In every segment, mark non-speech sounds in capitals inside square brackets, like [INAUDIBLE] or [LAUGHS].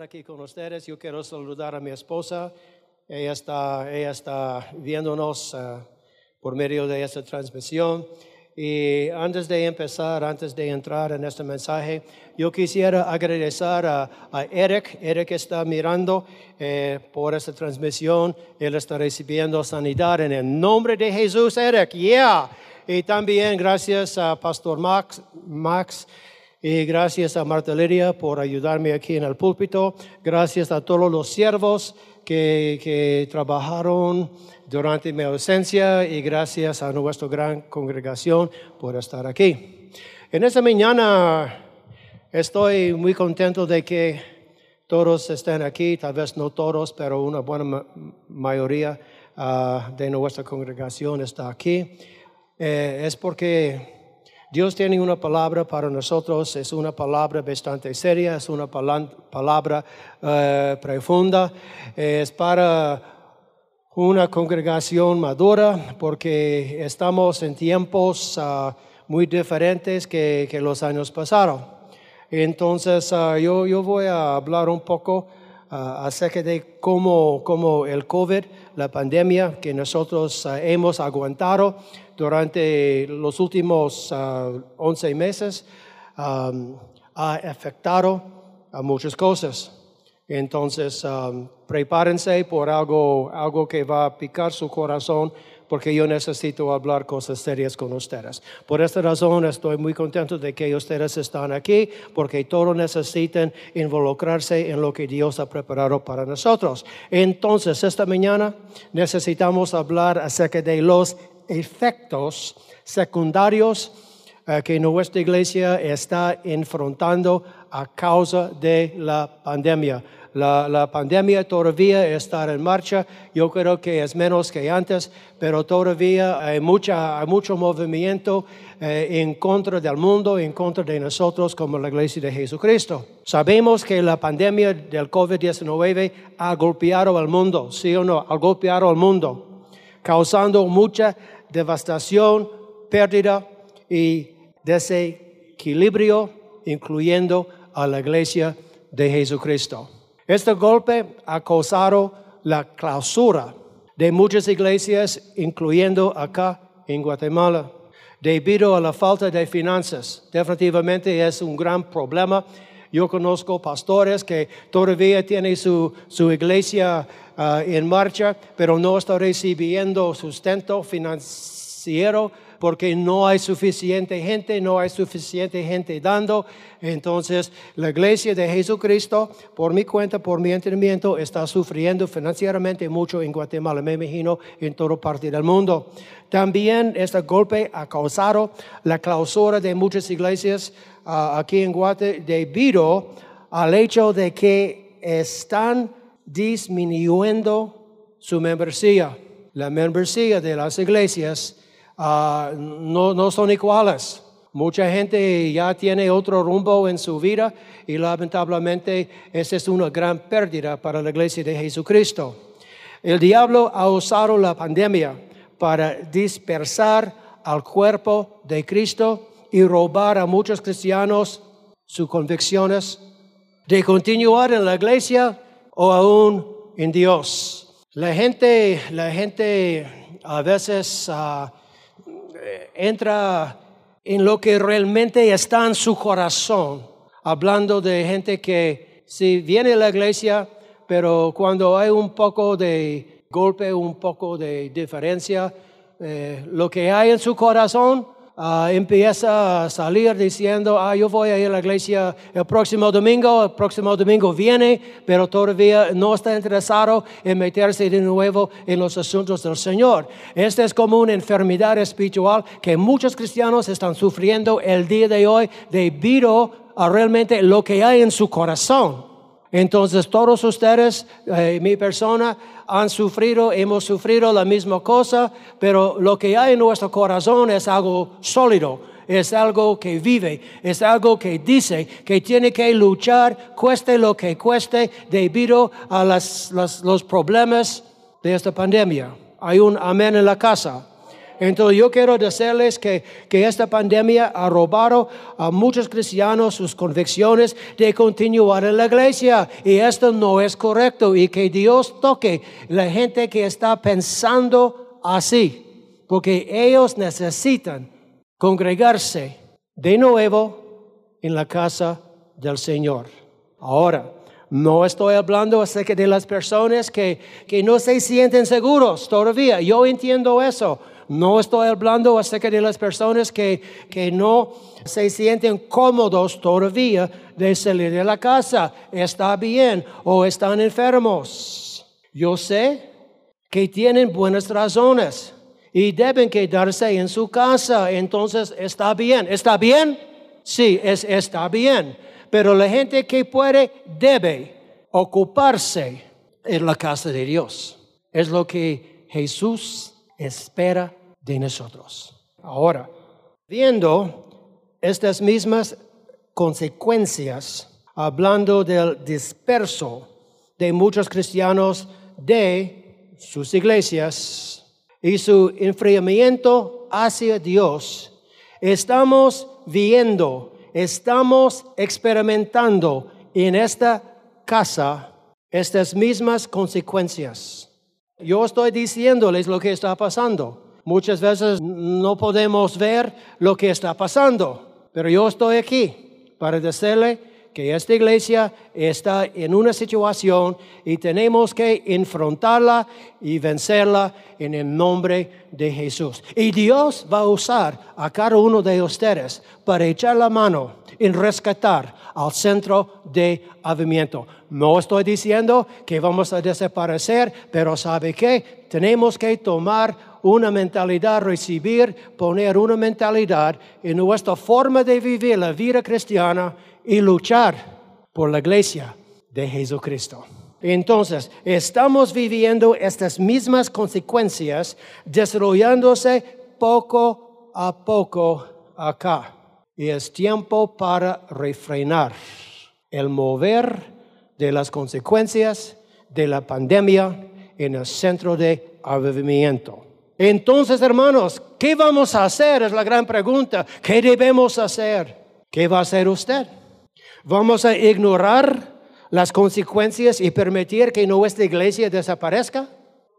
Estar aquí con ustedes. Yo quiero saludar a mi esposa. Ella está, ella está viéndonos eh, por medio de esta transmisión. Y antes de empezar, antes de entrar en este mensaje, yo quisiera agradecer a, a Eric. Eric está mirando eh, por esta transmisión. Él está recibiendo sanidad en el nombre de Jesús, Eric. Yeah. Y también gracias a Pastor Max. Max y gracias a Marta Lidia por ayudarme aquí en el púlpito. Gracias a todos los siervos que, que trabajaron durante mi ausencia y gracias a nuestra gran congregación por estar aquí. En esta mañana estoy muy contento de que todos estén aquí, tal vez no todos, pero una buena ma- mayoría ah, de nuestra congregación está aquí. Eh, es porque Dios tiene una palabra para nosotros, es una palabra bastante seria, es una palabra eh, profunda, es para una congregación madura porque estamos en tiempos ah, muy diferentes que, los años pasaron. Entonces ah, yo, yo voy a hablar un poco ah, acerca de cómo, cómo el COVID, la pandemia que nosotros hemos aguantado durante los últimos ah, 11 meses, ha afectado a muchas cosas. Entonces, prepárense por algo, algo que va a picar su corazón, porque yo necesito hablar cosas serias con ustedes. Por esta razón estoy muy contento de que ustedes están aquí, porque todos necesitan involucrarse en lo que Dios ha preparado para nosotros. Entonces, esta mañana necesitamos hablar acerca de los efectos secundarios eh, que nuestra iglesia está enfrentando a causa de la pandemia. La, pandemia todavía está en marcha, yo creo que es menos que antes, pero todavía hay, mucha, mucho movimiento eh, en contra del mundo, en contra de nosotros como la iglesia de Jesucristo. Sabemos que la pandemia del COVID-19 ha golpeado al mundo, sí o no, ha golpeado al mundo, causando mucha devastación, pérdida y desequilibrio, incluyendo a la iglesia de Jesucristo. Este golpe ha causado la clausura de muchas iglesias, incluyendo acá en Guatemala, debido a la falta de finanzas. Definitivamente es un gran problema. Yo conozco pastores que todavía tienen su, su iglesia ah, en marcha, pero no está recibiendo sustento financiero porque no hay suficiente gente, no hay suficiente gente dando. Entonces, la iglesia de Jesucristo, por mi cuenta, por mi entendimiento, está sufriendo financieramente mucho en Guatemala, me imagino, en toda parte del mundo. También este golpe ha causado la clausura de muchas iglesias ah, aquí en Guatemala debido al hecho de que están disminuyendo su membresía. La membresía de las iglesias ah, no, no son iguales. Mucha gente ya tiene otro rumbo en su vida y lamentablemente esa es una gran pérdida para la iglesia de Jesucristo. El diablo ha usado la pandemia para dispersar al cuerpo de Cristo y robar a muchos cristianos sus convicciones de continuar en la iglesia o aún en Dios. La gente, la gente a veces ah, entra en lo que realmente está en su corazón, hablando de gente que si viene a la iglesia, pero cuando hay un poco de golpe, un poco de diferencia, eh, lo que hay en su corazón ah, empieza a salir diciendo, ah, yo voy a ir a la iglesia el próximo domingo, el próximo domingo viene, pero todavía no está interesado en meterse de nuevo en los asuntos del Señor. Esta es como una enfermedad espiritual que muchos cristianos están sufriendo el día de hoy debido a realmente lo que hay en su corazón. Entonces todos ustedes, eh, mi persona, han sufrido, hemos sufrido la misma cosa, pero lo que hay en nuestro corazón es algo sólido, es algo que vive, es algo que dice que tiene que luchar, cueste lo que cueste, debido a las- los problemas de esta pandemia. Hay un amén en la casa. Entonces yo quiero decirles que, que esta pandemia ha robado a muchos cristianos sus convicciones de continuar en la iglesia y esto no es correcto y que Dios toque la gente que está pensando así, porque ellos necesitan congregarse de nuevo en la casa del Señor. Ahora, no estoy hablando acerca de las personas que, que no se sienten seguros todavía. Yo entiendo eso. No estoy hablando acerca de las personas que, que no se sienten cómodos todavía de salir de la casa. Está bien o están enfermos. Yo sé que tienen buenas razones y deben quedarse en su casa. Entonces, ¿está bien? ¿Está bien? Sí, es, está bien. Pero la gente que puede debe ocuparse en la casa de Dios. Es lo que Jesús espera de nosotros. Ahora, viendo estas mismas consecuencias, hablando del disperso de muchos cristianos de sus iglesias y su enfriamiento hacia Dios, estamos viendo, estamos experimentando en esta casa estas mismas consecuencias. Yo estoy diciéndoles lo que está pasando. Muchas veces no podemos ver lo que está pasando, pero yo estoy aquí para decirle que esta iglesia está en una situación y tenemos que enfrentarla y vencerla en el nombre de Jesús. Y Dios va a usar a cada uno de ustedes para echar la mano en rescatar al centro de avivamiento. No estoy diciendo que vamos a desaparecer, pero sabe que tenemos que tomar una mentalidad, recibir, poner una mentalidad en nuestra forma de vivir la vida cristiana y luchar por la iglesia de Jesucristo. Entonces, estamos viviendo estas mismas consecuencias desarrollándose poco a poco acá. Y es tiempo para refrenar el mover de las consecuencias de la pandemia en el centro de avivamiento. Entonces, hermanos, ¿qué vamos a hacer? Es la gran pregunta. ¿Qué debemos hacer? ¿Qué va a hacer usted? ¿Vamos a ignorar las consecuencias y permitir que nuestra iglesia desaparezca?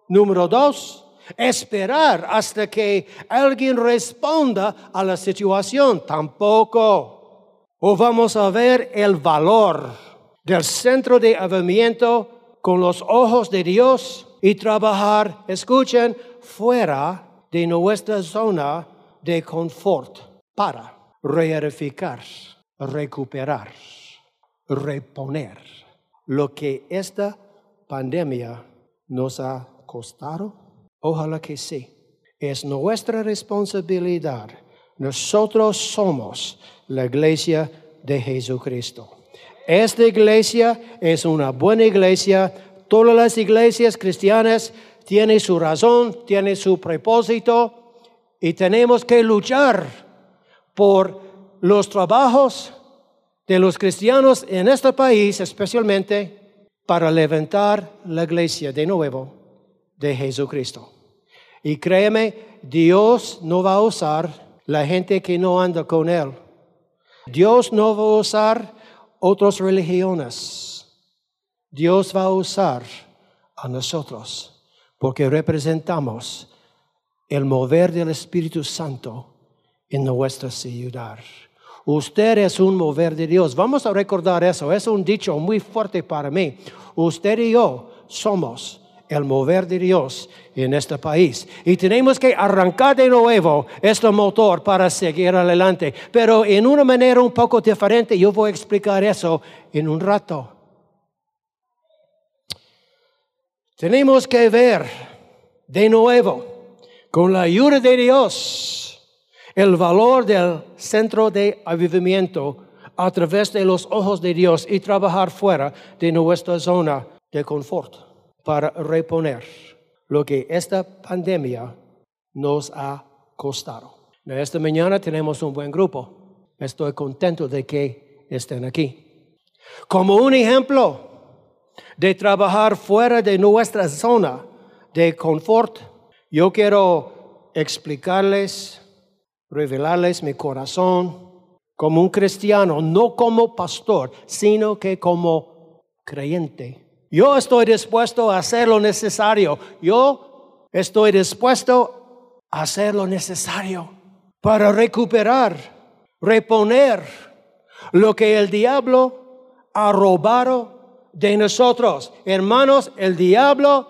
Número dos, esperar hasta que alguien responda a la situación. Tampoco. O vamos a ver el valor del centro de avivamiento con los ojos de Dios y trabajar, escuchen, fuera de nuestra zona de confort para reedificar, recuperar, reponer lo que esta pandemia nos ha costado? Ojalá que sí. Es nuestra responsabilidad. Nosotros somos la iglesia de Jesucristo. Esta iglesia es una buena iglesia. Todas las iglesias cristianas tienen su razón, tienen su propósito y tenemos que luchar por los trabajos de los cristianos en este país, especialmente para levantar la iglesia de nuevo de Jesucristo. Y créeme, Dios no va a usar la gente que no anda con Él. Dios no va a usar otras religiones. Dios va a usar a nosotros porque representamos el mover del Espíritu Santo en nuestra ciudad. Usted es un mover de Dios. Vamos a recordar eso. Es un dicho muy fuerte para mí. Usted y yo somos el mover de Dios en este país. Y tenemos que arrancar de nuevo este motor para seguir adelante. Pero en una manera un poco diferente, yo voy a explicar eso en un rato. Tenemos que ver de nuevo, con la ayuda de Dios, el valor del centro de avivamiento a través de los ojos de Dios y trabajar fuera de nuestra zona de confort para reponer lo que esta pandemia nos ha costado. Esta mañana tenemos un buen grupo. Estoy contento de que estén aquí. Como un ejemplo de trabajar fuera de nuestra zona de confort, yo quiero explicarles, revelarles mi corazón como un cristiano, no como pastor, sino que como creyente. Yo estoy dispuesto a hacer lo necesario. Yo estoy dispuesto a hacer lo necesario para recuperar, reponer lo que el diablo ha robado de nosotros. Hermanos, el diablo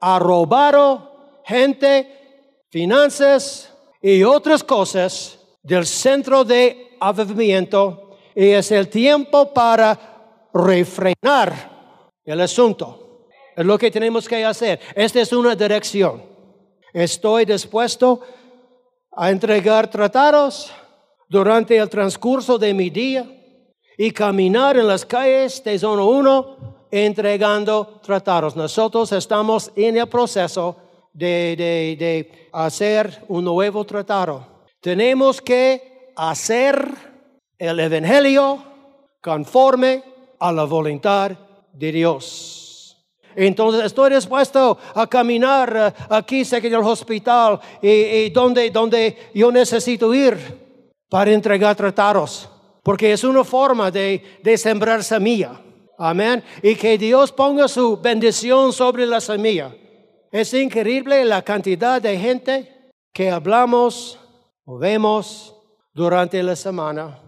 ha robado gente, finanzas y otras cosas del centro de avivamiento y es el tiempo para refrenar el asunto. Es lo que tenemos que hacer. Esta es una dirección. Estoy dispuesto a entregar tratados durante el transcurso de mi día y caminar en las calles de zona 1 entregando tratados. Nosotros estamos en el proceso de, de, de hacer un nuevo tratado. Tenemos que hacer el Evangelio conforme a la voluntad de Dios. Entonces estoy dispuesto a caminar eh, aquí cerca del hospital y, donde, donde yo necesito ir para entregar tratados. Porque es una forma de, de sembrar semilla. Amén. Y que Dios ponga su bendición sobre la semilla. Es increíble la cantidad de gente que hablamos o vemos durante la semana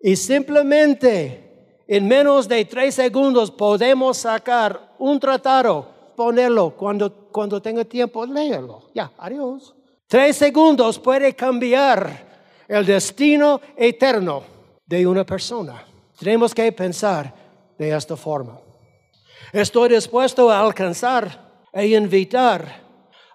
y simplemente en menos de tres segundos podemos sacar un tratado, ponerlo cuando, cuando tenga tiempo, léelo. Ya, adiós. Tres segundos puede cambiar el destino eterno de una persona. Tenemos que pensar de esta forma. Estoy dispuesto a alcanzar e invitar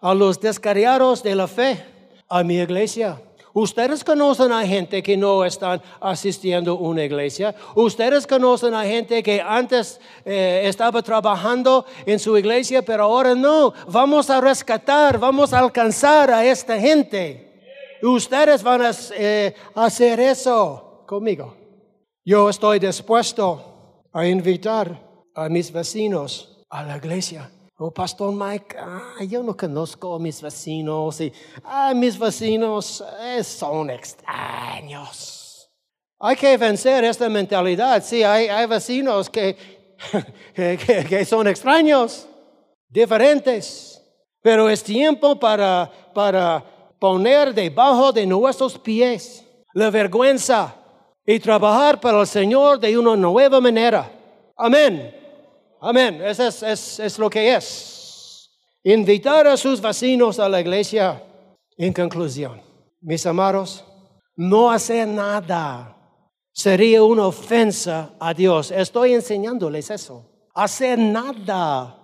a los descarriados de la fe a mi iglesia Ustedes conocen a gente que no están asistiendo a una iglesia. Ustedes conocen a gente que antes eh, estaba trabajando en su iglesia, pero ahora no. Vamos a rescatar, vamos a alcanzar a esta gente. Ustedes van a eh, hacer eso conmigo. Yo estoy dispuesto a invitar a mis vecinos a la iglesia. Oh, Pastor Mike, ah, yo no conozco a mis vecinos y ah, mis vecinos eh, son extraños. Hay que vencer esta mentalidad. Sí, hay, hay vecinos que, [LAUGHS] que, que, son extraños, diferentes, pero es tiempo para, para poner debajo de nuestros pies la vergüenza y trabajar para el Señor de una nueva manera. Amén. Amén. Eso es, es, lo que es. Invitar a sus vecinos a la iglesia. En conclusión, mis amados, no hacer nada sería una ofensa a Dios. Estoy enseñándoles eso. Hacer nada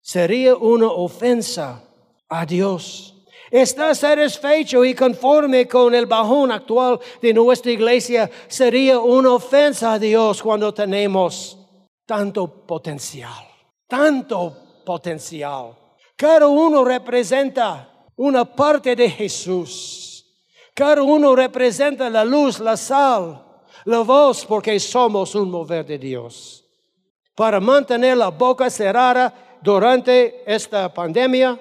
sería una ofensa a Dios. Está satisfecho y conforme con el bajón actual de nuestra iglesia sería una ofensa a Dios cuando tenemos tanto potencial, tanto potencial. Cada uno representa una parte de Jesús. Cada uno representa la luz, la sal, la voz, porque somos un mover de Dios. Para mantener la boca cerrada durante esta pandemia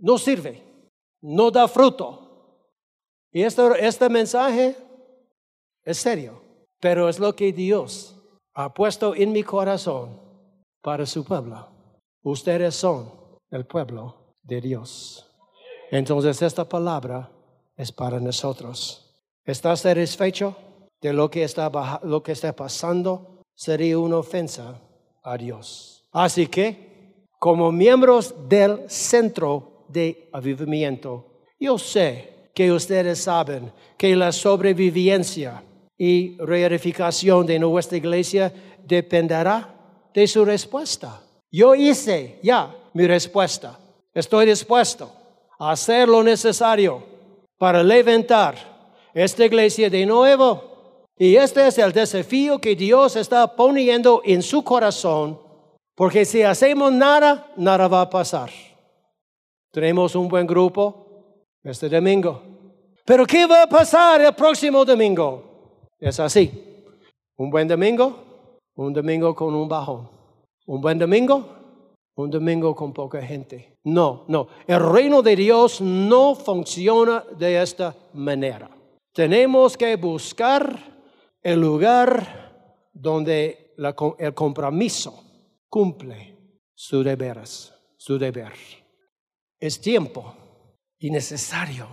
no sirve, no da fruto. Y este, este mensaje es serio, pero es lo que Dios ha puesto en mi corazón para su pueblo. Ustedes son el pueblo de Dios. Entonces esta palabra es para nosotros. ¿Estás satisfecho de lo que está, lo que está pasando? Sería una ofensa a Dios. Así que, como miembros del centro de avivamiento, yo sé que ustedes saben que la sobrevivencia y reedificación de nuestra iglesia dependerá de su respuesta. Yo hice ya mi respuesta. Estoy dispuesto a hacer lo necesario para levantar esta iglesia de nuevo Y este es el desafío que Dios está poniendo en su corazón, porque si hacemos nada, nada va a pasar. Tenemos un buen grupo este domingo. Pero ¿qué va a pasar el próximo domingo? Es así. Un buen domingo, un domingo con un bajón. Un buen domingo, un domingo con poca gente. No, no. El reino de Dios no funciona de esta manera. Tenemos que buscar el lugar donde el compromiso cumple su deberes, su deber. Es tiempo y necesario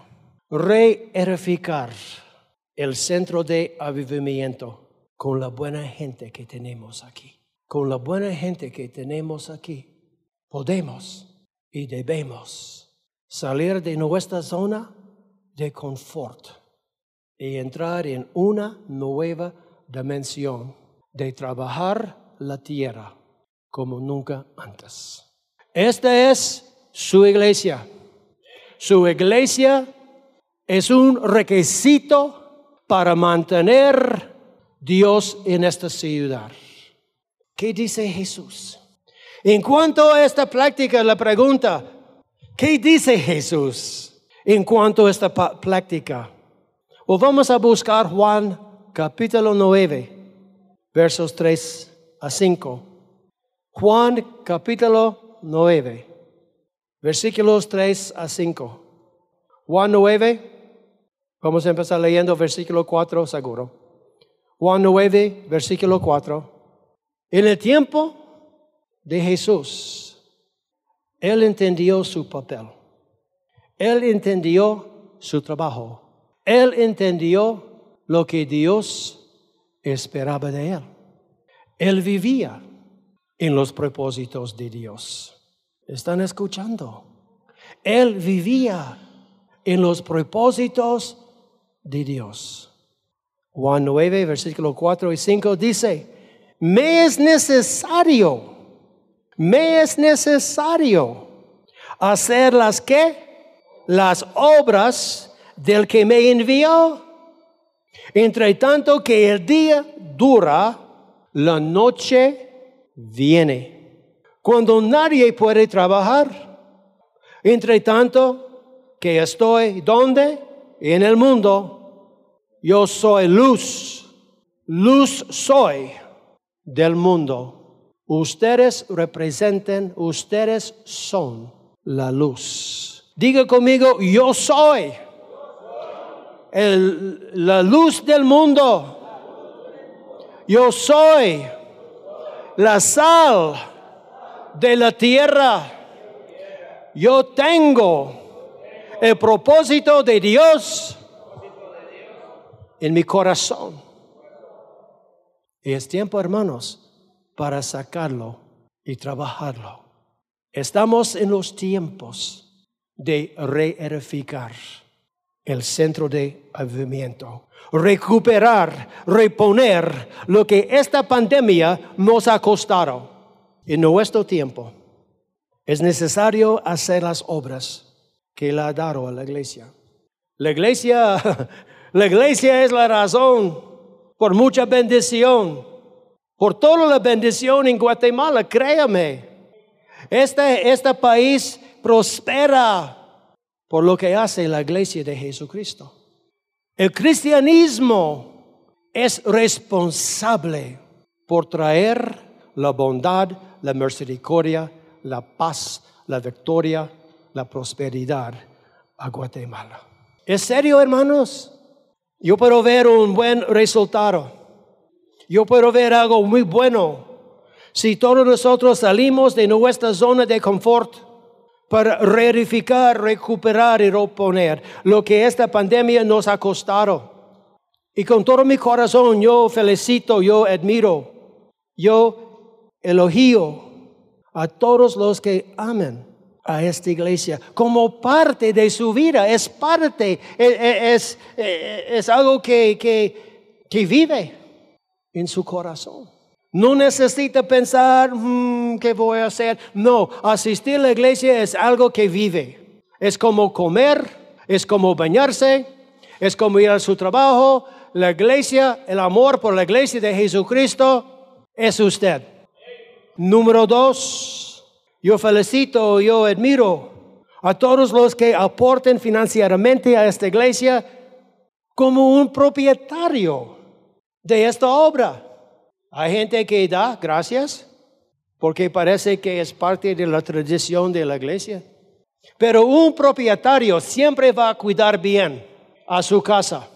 reedificar el centro de avivamiento con la buena gente que tenemos aquí. Con la buena gente que tenemos aquí, podemos y debemos salir de nuestra zona de confort y entrar en una nueva dimensión de trabajar la tierra como nunca antes. Esta es su iglesia. Su iglesia es un requisito para mantener Dios en esta ciudad. ¿Qué dice Jesús? En cuanto a esta práctica, la pregunta, ¿qué dice Jesús en cuanto a esta práctica? O vamos a buscar Juan capítulo 9, versos 3 a 5. Juan capítulo 9, versículos 3 a 5. Juan 9, vamos a empezar leyendo versículo 4 seguro. Juan 9, versículo 4. En el tiempo de Jesús, Él entendió su papel. Él entendió su trabajo. Él entendió lo que Dios esperaba de Él. Él vivía en los propósitos de Dios. ¿Están escuchando? Él vivía en los propósitos de Dios. Juan 9, versículo 4 y 5 dice, me es necesario, me es necesario hacer las que, las obras del que me envió. Entre tanto que el día dura, la noche viene. Cuando nadie puede trabajar, entre tanto que estoy donde? En el mundo, yo soy luz, luz soy del mundo. Ustedes representan, ustedes son la luz. Diga conmigo, yo soy el- la luz del mundo. Yo soy la sal de la tierra. Yo tengo el propósito de Dios en mi corazón. Y es tiempo, hermanos, para sacarlo y trabajarlo. Estamos en los tiempos de reedificar el centro de avivamiento, recuperar, reponer lo que esta pandemia nos ha costado en nuestro tiempo. Es necesario hacer las obras que Él ha dado a la iglesia. La iglesia, [LAUGHS] la iglesia es la razón por mucha bendición, por toda la bendición en Guatemala, créame. Este, este país prospera por lo que hace la iglesia de Jesucristo. El cristianismo es responsable por traer la bondad, la misericordia, la paz, la victoria, la prosperidad a Guatemala. ¿Es serio, hermanos? Yo puedo ver un buen resultado. Yo puedo ver algo muy bueno si todos nosotros salimos de nuestra zona de confort para reedificar, recuperar y reponer lo que esta pandemia nos ha costado. Y con todo mi corazón yo felicito, yo admiro, yo elogio a todos los que aman a esta iglesia como parte de su vida, es parte, es, es, es algo que, que, que vive en su corazón. No necesita pensar, "Mm, ¿qué voy a hacer? No, asistir a la iglesia es algo que vive. Es como comer, es como bañarse, es como ir a su trabajo, la iglesia, el amor por la iglesia de Jesucristo es usted. Número dos, yo felicito, yo admiro a todos los que aporten financieramente a esta iglesia como un propietario de esta obra. Hay gente que da gracias porque parece que es parte de la tradición de la iglesia. Pero un propietario siempre va a cuidar bien a su casa.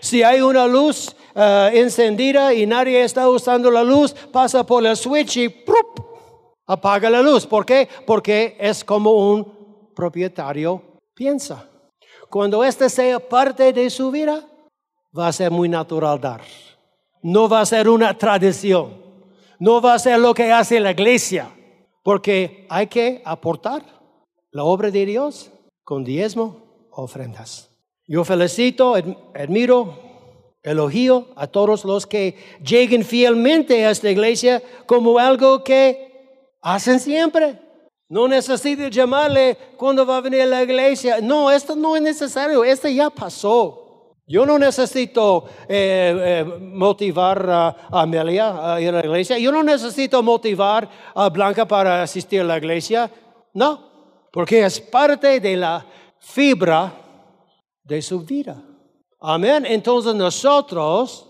Si hay una luz eh, encendida y nadie está usando la luz, pasa por el switch y ¡prup! apaga la luz. ¿Por qué? Porque es como un propietario piensa. Cuando este sea parte de su vida, va a ser muy natural dar. No va a ser una tradición. No va a ser lo que hace la iglesia. Porque hay que aportar la obra de Dios con diezmo, ofrendas. Yo felicito, admiro, elogio a todos los que lleguen fielmente a esta iglesia como algo que hacen siempre. No necesito llamarle cuando va a venir a la iglesia. No, esto no es necesario, esto ya pasó. Yo no necesito eh, eh, motivar a Amelia a ir a la iglesia. Yo no necesito motivar a Blanca para asistir a la iglesia. No, porque es parte de la fibra de su vida. Amén. Entonces nosotros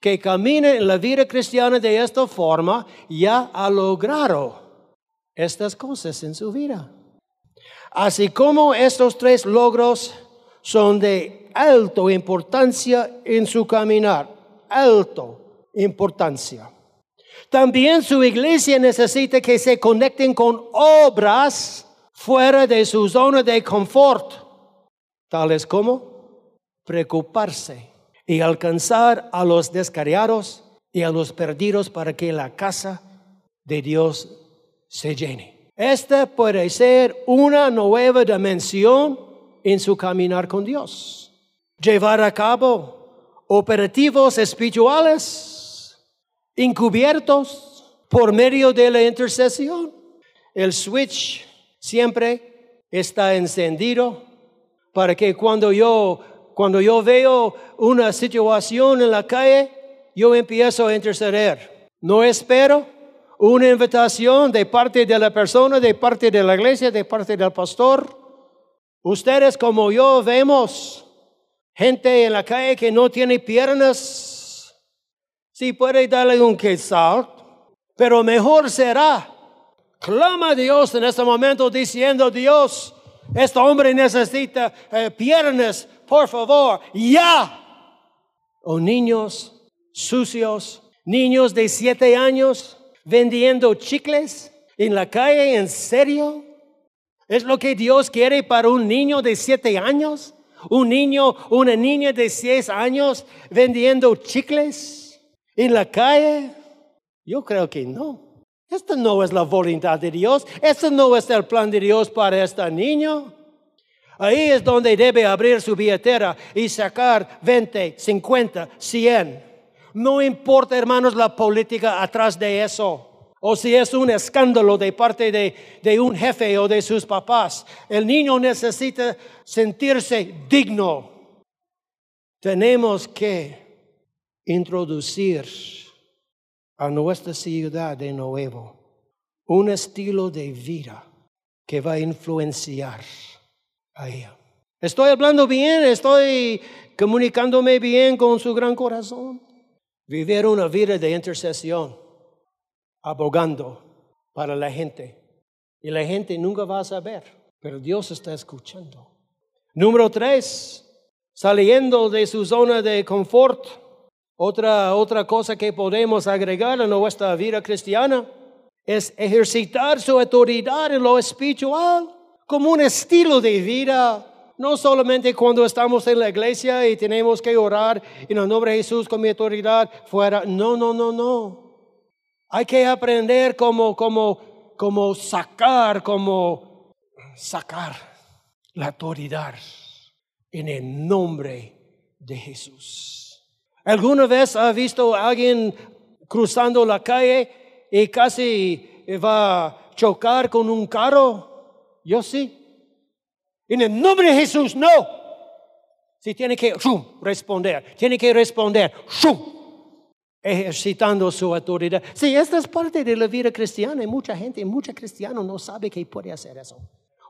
que caminen en la vida cristiana de esta forma ya ha logrado estas cosas en su vida. Así como estos tres logros son de alto importancia en su caminar, alto importancia. También su iglesia necesita que se conecten con obras fuera de su zona de confort, tales como preocuparse y alcanzar a los descarriados y a los perdidos para que la casa de Dios se llene. Esta puede ser una nueva dimensión en su caminar con Dios llevar a cabo operativos espirituales encubiertos por medio de la intercesión. El switch siempre está encendido para que cuando yo cuando yo veo una situación en la calle, yo empiezo a interceder. No espero una invitación de parte de la persona, de parte de la iglesia, de parte del pastor. Ustedes como yo vemos gente en la calle que no tiene piernas, sí puede darle un quesal, pero mejor será. Clama a Dios en este momento diciendo, Dios, este hombre necesita eh, piernas, por favor, ya. O niños sucios, niños de siete años vendiendo chicles en la calle, ¿en serio? ¿Es lo que Dios quiere para un niño de siete años? un niño, una niña de seis años vendiendo chicles en la calle? Yo creo que no. Esta no es la voluntad de Dios. Este no es el plan de Dios para este niño. Ahí es donde debe abrir su billetera y sacar 20, 50, 100. No importa, hermanos, la política atrás de eso o si es un escándalo de parte de, un jefe o de sus papás. El niño necesita sentirse digno. Tenemos que introducir a nuestra ciudad de nuevo un estilo de vida que va a influenciar a ella. Estoy hablando bien, estoy comunicándome bien con su gran corazón. Vivir una vida de intercesión abogando para la gente. Y la gente nunca va a saber, pero Dios está escuchando. Número tres, saliendo de su zona de confort. Otra, otra cosa que podemos agregar a nuestra vida cristiana es ejercitar su autoridad en lo espiritual como un estilo de vida. No solamente cuando estamos en la iglesia y tenemos que orar en el nombre de Jesús con mi autoridad fuera. No, no, no, no. Hay que aprender cómo, cómo, cómo sacar, cómo sacar la autoridad en el nombre de Jesús. ¿Alguna vez ha visto a alguien cruzando la calle y casi va a chocar con un carro? Yo sí. En el nombre de Jesús, no. Si tiene que responder, tiene que responder, ¡shum! ejercitando su autoridad. Sí, esta es parte de la vida cristiana y mucha gente, mucha cristiano no sabe que puede hacer eso.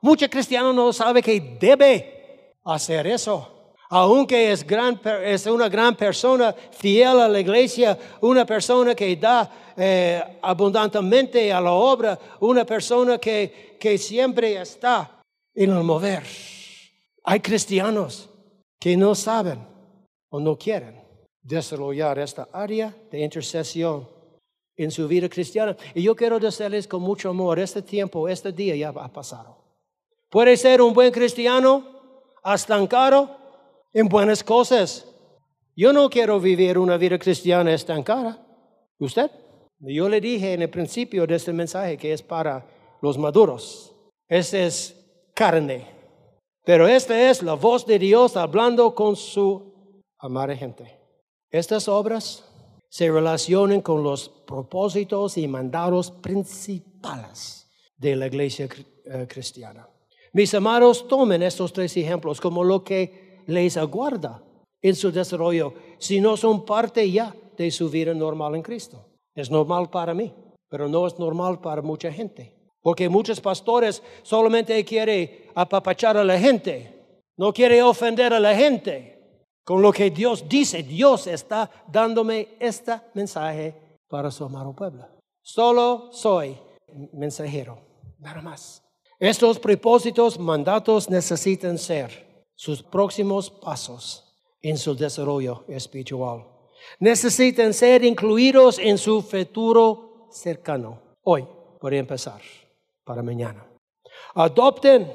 Mucha cristiano no sabe que debe hacer eso. Aunque es, una gran persona fiel a la iglesia, una persona que da eh, abundantemente a la obra, una persona que, que siempre está en el mover. Hay cristianos que no saben o no quieren desarrollar esta área de intercesión en su vida cristiana. Y yo quiero decirles con mucho amor, este tiempo, este día ya ha pasado. Puede ser un buen cristiano, estancado en buenas cosas. Yo no quiero vivir una vida cristiana estancada. ¿Usted? Yo le dije en el principio de este mensaje que es para los maduros. Esta es carne. Pero esta es la voz de Dios hablando con su amada gente. Estas obras se relacionan con los propósitos y mandados principales de la iglesia eh, cristiana. Mis amados, tomen estos tres ejemplos como lo que les aguarda en su desarrollo si no son parte ya de su vida normal en Cristo. Es normal para mí, pero no es normal para mucha gente. Porque muchos pastores solamente quieren apapachar a la gente, no quiere ofender a la gente con lo que Dios dice. Dios está dándome este mensaje para su amado pueblo. Solo soy mensajero, nada más. Estos propósitos, mandatos necesitan ser sus próximos pasos en su desarrollo espiritual. Necesitan ser incluidos en su futuro cercano. Hoy, por empezar, para mañana. Adopten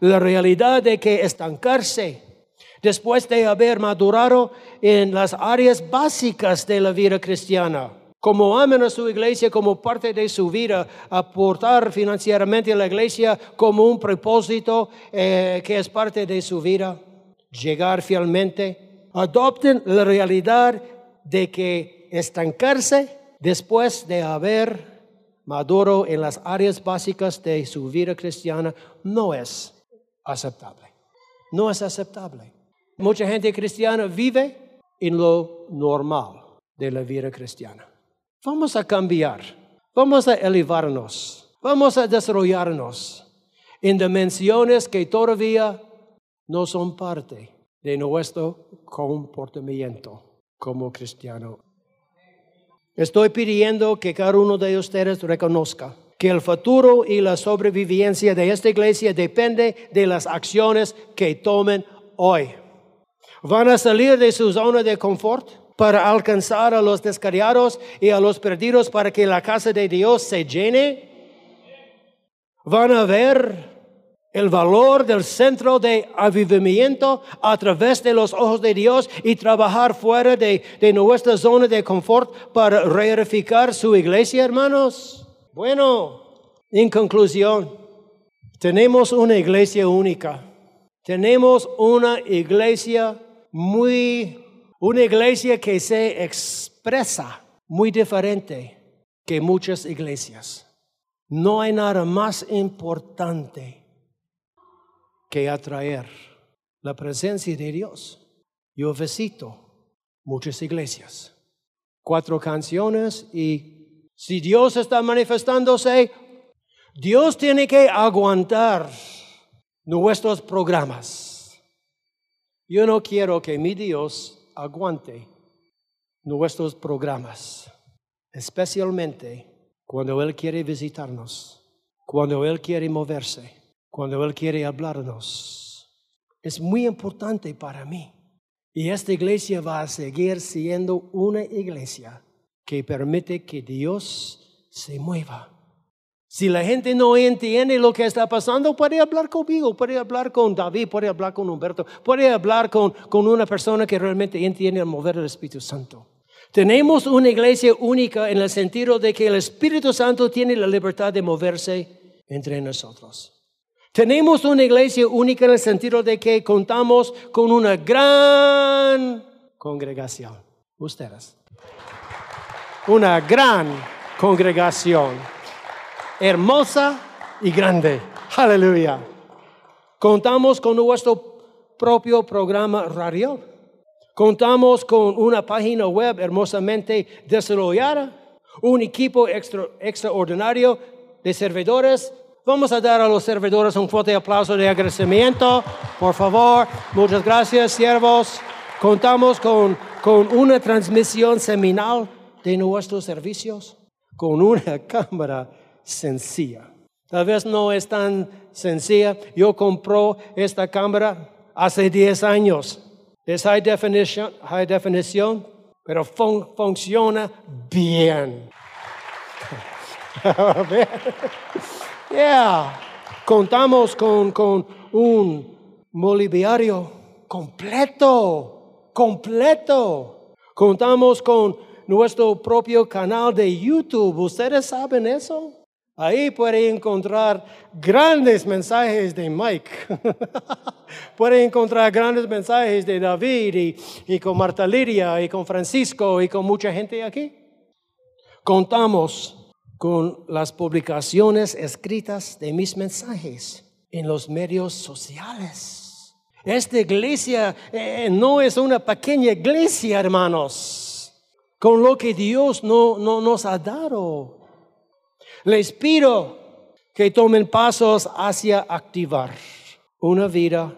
la realidad de que estancarse después de haber madurado en las áreas básicas de la vida cristiana. Como aman a su iglesia como parte de su vida, aportar financieramente a la iglesia como un propósito eh, que es parte de su vida, llegar fielmente. Adopten la realidad de que estancarse después de haber maduro en las áreas básicas de su vida cristiana no es aceptable. No es aceptable. Mucha gente cristiana vive en lo normal de la vida cristiana. Vamos a cambiar, vamos a elevarnos, vamos a desarrollarnos en dimensiones que todavía no son parte de nuestro comportamiento como cristiano. Estoy pidiendo que cada uno de ustedes reconozca que el futuro y la sobrevivencia de esta iglesia depende de las acciones que tomen hoy. Van a salir de su zona de confort para alcanzar a los descarriados y a los perdidos para que la casa de Dios se llene. Van a ver el valor del centro de avivamiento a través de los ojos de Dios y trabajar fuera de, de nuestra zona de confort para reedificar su iglesia, hermanos. Bueno, en conclusión, tenemos una iglesia única. Tenemos una iglesia muy, una iglesia que se expresa muy diferente que muchas iglesias. No hay nada más importante que atraer la presencia de Dios. Yo visito muchas iglesias, cuatro canciones y si Dios está manifestándose, Dios tiene que aguantar nuestros programas. Yo no quiero que mi Dios aguante nuestros programas, especialmente cuando Él quiere visitarnos, cuando Él quiere moverse, cuando Él quiere hablarnos. Es muy importante para mí. Y esta iglesia va a seguir siendo una iglesia que permite que Dios se mueva si la gente no entiende lo que está pasando, puede hablar conmigo, puede hablar con David, puede hablar con Humberto, puede hablar con, con una persona que realmente entiende el mover del Espíritu Santo. Tenemos una iglesia única en el sentido de que el Espíritu Santo tiene la libertad de moverse entre nosotros. Tenemos una iglesia única en el sentido de que contamos con una gran congregación. Ustedes. Una gran congregación hermosa y grande. Aleluya. Contamos con nuestro propio programa radial. Contamos con una página web hermosamente desarrollada, un equipo extra- extraordinario de servidores. Vamos a dar a los servidores un fuerte aplauso de agradecimiento, por favor. Muchas gracias, siervos. Contamos con, con una transmisión seminal de nuestros servicios, con una [LAUGHS] cámara sencilla. Tal vez no es tan sencilla. Yo compré esta cámara hace 10 años. Es high definition, high definición, pero fun- funciona bien. [LAUGHS] yeah. Contamos con, con un mobiliario completo, completo. Contamos con nuestro propio canal de YouTube. ¿Ustedes saben eso? Ahí puede encontrar grandes mensajes de Mike. [LAUGHS] puede encontrar grandes mensajes de David y, con Marta Lidia y con Francisco y con mucha gente aquí. Contamos con las publicaciones escritas de mis mensajes en los medios sociales. Esta iglesia eh, no es una pequeña iglesia, hermanos, con lo que Dios no, no nos ha dado. Les pido que tomen pasos hacia activar una vida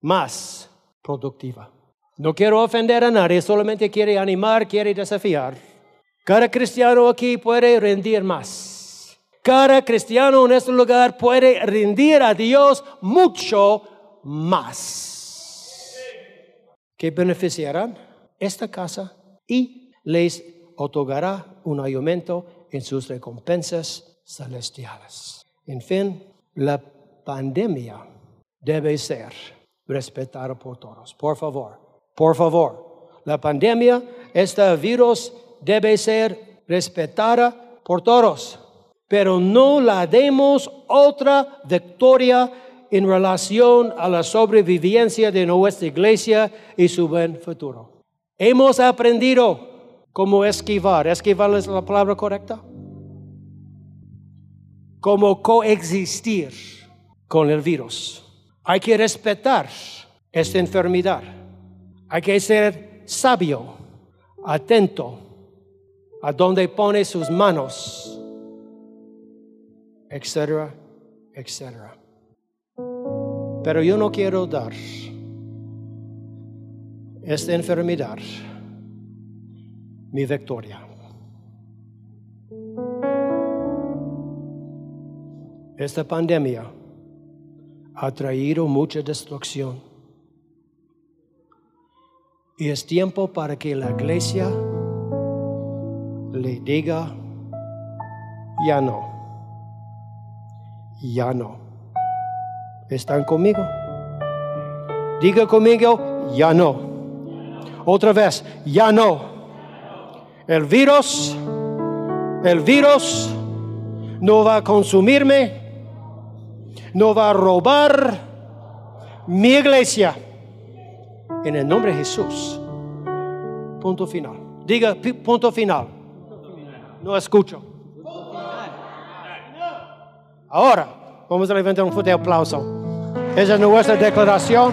más productiva. No quiero ofender a nadie, solamente quiere animar, quiere desafiar. Cada cristiano aquí puede rendir más. Cada cristiano en este lugar puede rendir a Dios mucho más. Que beneficiarán esta casa y les otorgará un aumento en sus recompensas celestiales. En fin, la pandemia debe ser respetada por todos. Por favor, por favor. La pandemia, este virus debe ser respetada por todos. Pero no la demos otra victoria en relación a la sobrevivencia de nuestra iglesia y su buen futuro. Hemos aprendido cómo esquivar. ¿Esquivar es la palabra correcta? Cómo coexistir con el virus. Hay que respetar esta enfermedad. Hay que ser sabio, atento a dónde pone sus manos, etcétera, etcétera. Pero yo no quiero dar esta enfermedad mi victoria. Esta pandemia ha traído mucha destrucción. Y es tiempo para que la iglesia le diga, ya no, ya no. ¿Están conmigo? Diga conmigo, ya no. Otra vez, ya no. El virus, el virus no va a consumirme, no va a robar mi iglesia. En el nombre de Jesús. Punto final. Diga punto final. No escucho. Ahora, vamos a levantar un fuerte aplauso. Esa es nuestra declaración.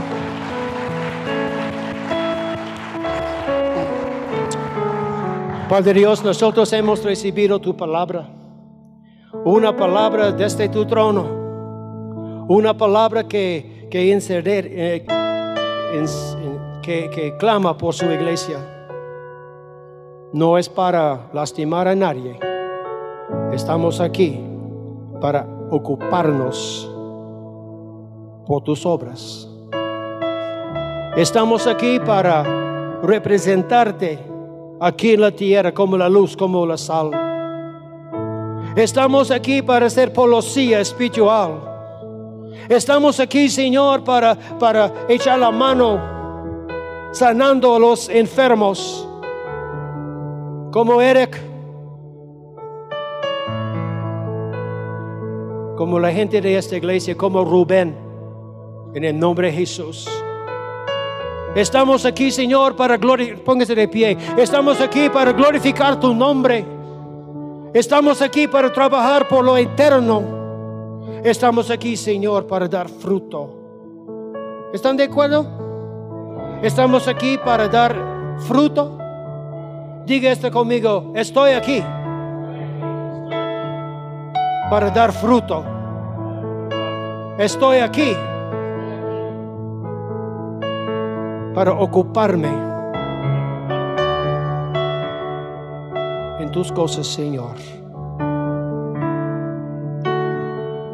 Padre Dios, nosotros hemos recibido tu palabra. Una palabra desde tu trono. Una palabra que, eh, que, que clama por su iglesia. No es para lastimar a nadie. Estamos aquí para ocuparnos por tus obras. Estamos aquí para representarte aquí en la tierra como la luz, como la sal. Estamos aquí para ser policía espiritual. Estamos aquí, Señor, para, para echar la mano sanando a los enfermos. Como Eric. Como la gente de esta iglesia, como Rubén. En el nombre de Jesús. Estamos aquí, Señor, para glorificar. Póngase de pie. Estamos aquí para glorificar tu nombre. Estamos aquí para trabajar por lo eterno. Estamos aquí, Señor, para dar fruto. ¿Están de acuerdo? Estamos aquí para dar fruto. Diga esto conmigo, estoy aquí para dar fruto. Estoy aquí para ocuparme en tus cosas, Señor.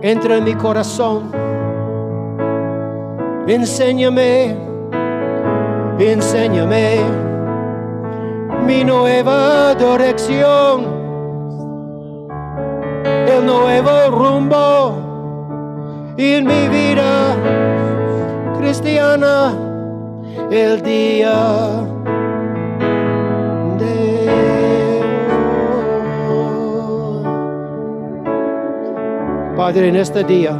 Entra en mi corazón. Enséñame, enséñame mi nueva dirección, el nuevo rumbo en mi vida cristiana, el día Padre, en este día,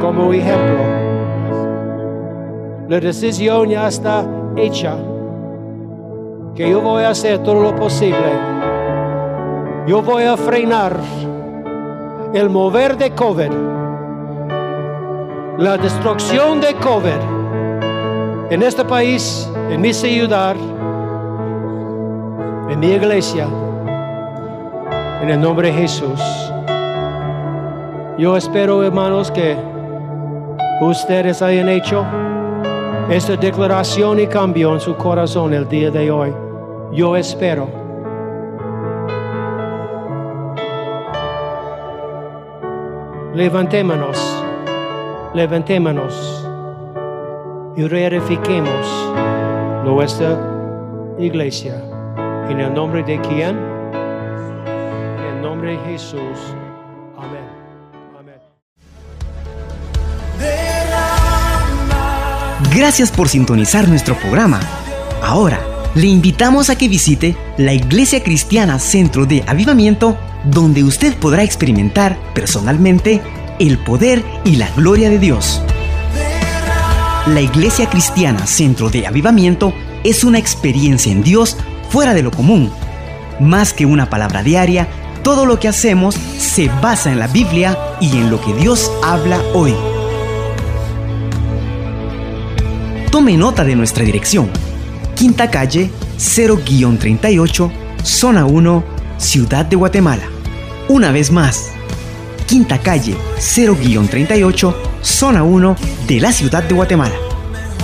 como ejemplo, la decisión ya está hecha que yo voy a hacer todo lo posible. Yo voy a frenar el mover de COVID, la destrucción de COVID en este país, en mi ciudad, en mi iglesia, en el nombre de Jesús. Yo espero, hermanos, que ustedes hayan hecho esta declaración y cambio en su corazón el día de hoy. Yo espero. Levantémonos, levantémonos y reedifiquemos nuestra iglesia. En el nombre de quién? En el nombre de Jesús. Gracias por sintonizar nuestro programa. Ahora, le invitamos a que visite la Iglesia Cristiana Centro de Avivamiento, donde usted podrá experimentar personalmente el poder y la gloria de Dios. La Iglesia Cristiana Centro de Avivamiento es una experiencia en Dios fuera de lo común. Más que una palabra diaria, todo lo que hacemos se basa en la Biblia y en lo que Dios habla hoy. Tome nota de nuestra dirección. Quinta calle 0-38, zona 1, Ciudad de Guatemala. Una vez más, Quinta calle 0-38, zona 1 de la Ciudad de Guatemala.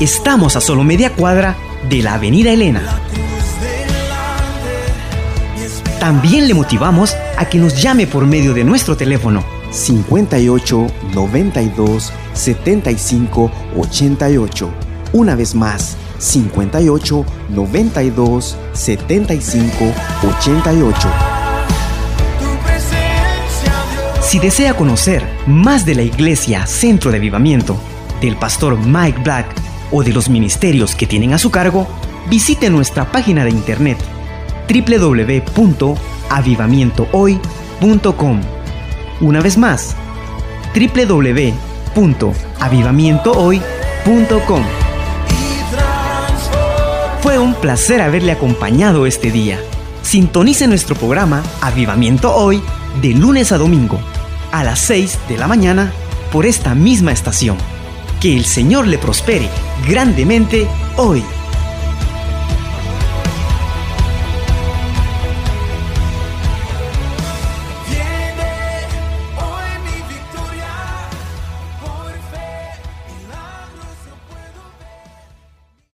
Estamos a solo media cuadra de la Avenida Elena. También le motivamos a que nos llame por medio de nuestro teléfono 58 92 75 88. Una vez más, 58 92 75 88. Tu presencia, Dios. Si desea conocer más de la iglesia Centro de Avivamiento, del pastor Mike Black o de los ministerios que tienen a su cargo, visite nuestra página de internet www.avivamientohoy.com. Una vez más, www.avivamientohoy.com. Fue un placer haberle acompañado este día. Sintonice nuestro programa Avivamiento Hoy de lunes a domingo a las 6 de la mañana por esta misma estación. Que el Señor le prospere grandemente hoy.